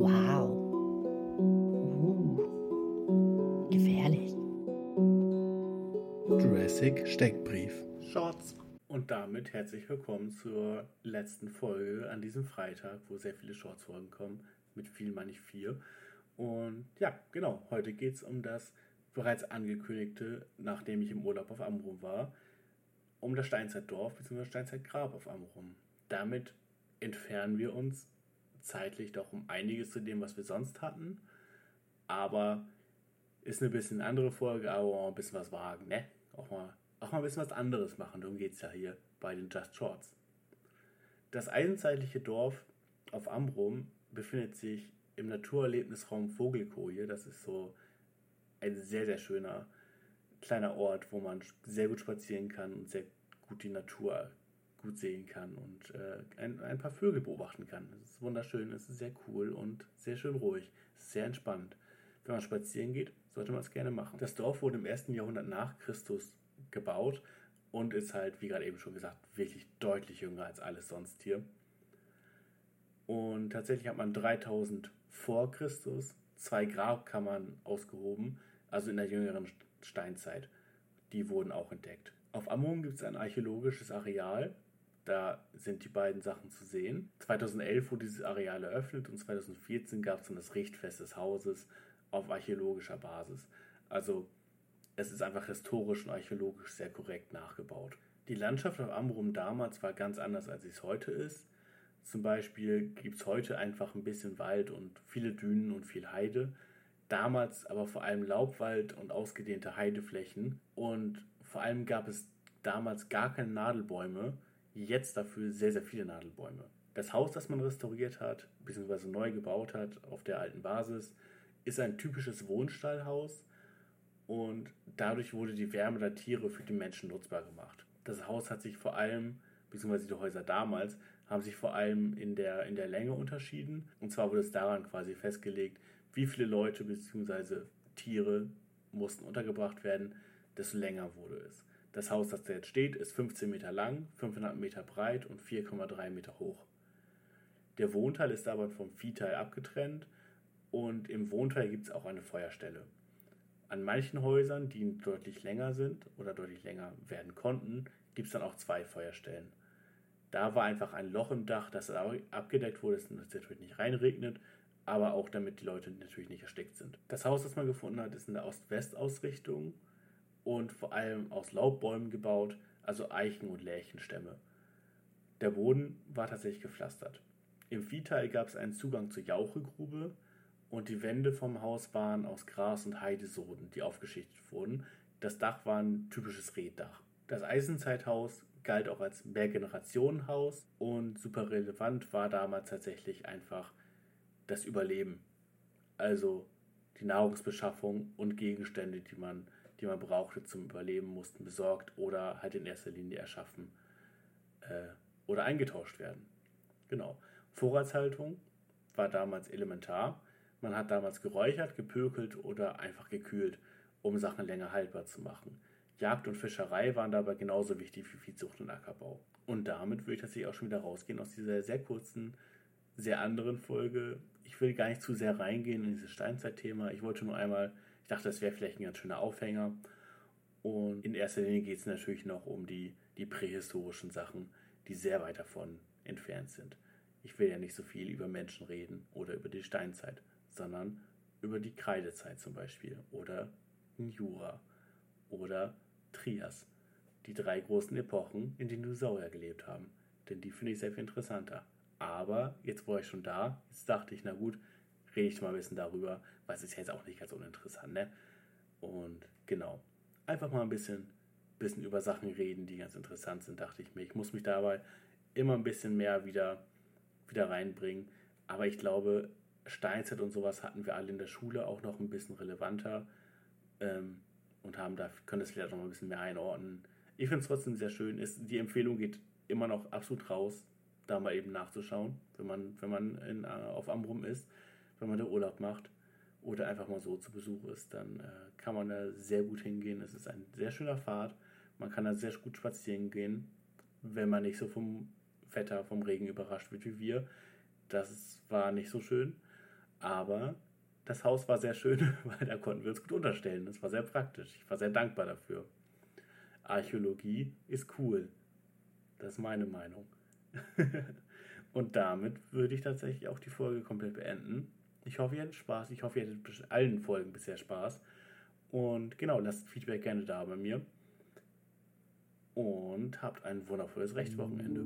Wow. Uh. Gefährlich. Jurassic Steckbrief. Shorts. Und damit herzlich willkommen zur letzten Folge an diesem Freitag, wo sehr viele Shorts-Folgen kommen. Mit viel meine ich vier. Und ja, genau, heute geht es um das bereits angekündigte, nachdem ich im Urlaub auf Amrum war, um das Steinzeitdorf bzw. Steinzeitgrab auf Amrum. Damit entfernen wir uns zeitlich doch um einiges zu dem, was wir sonst hatten. Aber ist eine bisschen andere Folge, aber auch ein bisschen was wagen, ne? Auch mal, auch mal ein bisschen was anderes machen. Darum geht es ja hier bei den Just Shorts. Das eisenzeitliche Dorf auf Amrum befindet sich im Naturerlebnisraum Vogelkoje. Das ist so ein sehr, sehr schöner kleiner Ort, wo man sehr gut spazieren kann und sehr gut die Natur gut sehen kann und äh, ein, ein paar Vögel beobachten kann. Es ist wunderschön, es ist sehr cool und sehr schön ruhig. Sehr entspannt. Wenn man spazieren geht, sollte man es gerne machen. Das Dorf wurde im ersten Jahrhundert nach Christus gebaut und ist halt, wie gerade eben schon gesagt, wirklich deutlich jünger als alles sonst hier. Und tatsächlich hat man 3000 vor Christus zwei Grabkammern ausgehoben, also in der jüngeren Steinzeit. Die wurden auch entdeckt. Auf Amrum gibt es ein archäologisches Areal, da sind die beiden Sachen zu sehen. 2011 wurde dieses Areal eröffnet und 2014 gab es dann das Richtfest des Hauses auf archäologischer Basis. Also es ist einfach historisch und archäologisch sehr korrekt nachgebaut. Die Landschaft auf Amrum damals war ganz anders, als es heute ist. Zum Beispiel gibt es heute einfach ein bisschen Wald und viele Dünen und viel Heide. Damals aber vor allem Laubwald und ausgedehnte Heideflächen. Und vor allem gab es damals gar keine Nadelbäume, jetzt dafür sehr, sehr viele Nadelbäume. Das Haus, das man restauriert hat, bzw. neu gebaut hat auf der alten Basis, ist ein typisches Wohnstallhaus und dadurch wurde die Wärme der Tiere für die Menschen nutzbar gemacht. Das Haus hat sich vor allem, beziehungsweise die Häuser damals, haben sich vor allem in der, in der Länge unterschieden. Und zwar wurde es daran quasi festgelegt, wie viele Leute bzw. Tiere mussten untergebracht werden, desto länger wurde es. Das Haus, das da jetzt steht, ist 15 Meter lang, 500 Meter breit und 4,3 Meter hoch. Der Wohnteil ist aber vom Viehteil abgetrennt und im Wohnteil gibt es auch eine Feuerstelle. An manchen Häusern, die deutlich länger sind oder deutlich länger werden konnten, gibt es dann auch zwei Feuerstellen. Da war einfach ein Loch im Dach, das abgedeckt wurde, dass es natürlich nicht reinregnet, aber auch damit die Leute natürlich nicht erstickt sind. Das Haus, das man gefunden hat, ist in der Ost-West-Ausrichtung und vor allem aus Laubbäumen gebaut, also Eichen- und Lärchenstämme. Der Boden war tatsächlich gepflastert. Im Viehteil gab es einen Zugang zur Jauchegrube und die Wände vom Haus waren aus Gras- und Heidesoden, die aufgeschichtet wurden. Das Dach war ein typisches Reddach. Das Eisenzeithaus galt auch als Mehrgenerationenhaus und super relevant war damals tatsächlich einfach das Überleben. Also die Nahrungsbeschaffung und Gegenstände, die man die man brauchte zum Überleben, mussten besorgt oder halt in erster Linie erschaffen äh, oder eingetauscht werden. Genau. Vorratshaltung war damals elementar. Man hat damals geräuchert, gepökelt oder einfach gekühlt, um Sachen länger haltbar zu machen. Jagd und Fischerei waren dabei genauso wichtig wie Viehzucht und Ackerbau. Und damit würde ich tatsächlich auch schon wieder rausgehen aus dieser sehr kurzen, sehr anderen Folge. Ich will gar nicht zu sehr reingehen in dieses Steinzeitthema. Ich wollte nur einmal dachte, das wäre vielleicht ein ganz schöner Aufhänger. Und in erster Linie geht es natürlich noch um die, die prähistorischen Sachen, die sehr weit davon entfernt sind. Ich will ja nicht so viel über Menschen reden oder über die Steinzeit, sondern über die Kreidezeit zum Beispiel oder Jura oder Trias. Die drei großen Epochen, in denen Dinosaurier gelebt haben. Denn die finde ich sehr viel interessanter. Aber jetzt war ich schon da, jetzt dachte ich, na gut, rede ich mal ein bisschen darüber, weil es ist ja jetzt auch nicht ganz uninteressant, ne? Und genau, einfach mal ein bisschen, bisschen über Sachen reden, die ganz interessant sind, dachte ich mir. Ich muss mich dabei immer ein bisschen mehr wieder, wieder reinbringen. Aber ich glaube, Steinzeit und sowas hatten wir alle in der Schule auch noch ein bisschen relevanter ähm, und haben da, können das vielleicht noch mal ein bisschen mehr einordnen. Ich finde es trotzdem sehr schön. Ist, die Empfehlung geht immer noch absolut raus, da mal eben nachzuschauen, wenn man, wenn man in, äh, auf Amrum ist wenn man da Urlaub macht oder einfach mal so zu Besuch ist, dann äh, kann man da sehr gut hingehen. Es ist ein sehr schöner Pfad. Man kann da sehr gut spazieren gehen, wenn man nicht so vom Wetter, vom Regen überrascht wird wie wir. Das war nicht so schön. Aber das Haus war sehr schön, weil da konnten wir uns gut unterstellen. Das war sehr praktisch. Ich war sehr dankbar dafür. Archäologie ist cool. Das ist meine Meinung. Und damit würde ich tatsächlich auch die Folge komplett beenden. Ich hoffe, ihr hattet Spaß. Ich hoffe, ihr hattet allen Folgen bisher Spaß. Und genau, lasst Feedback gerne da bei mir. Und habt ein wundervolles Rechtswochenende.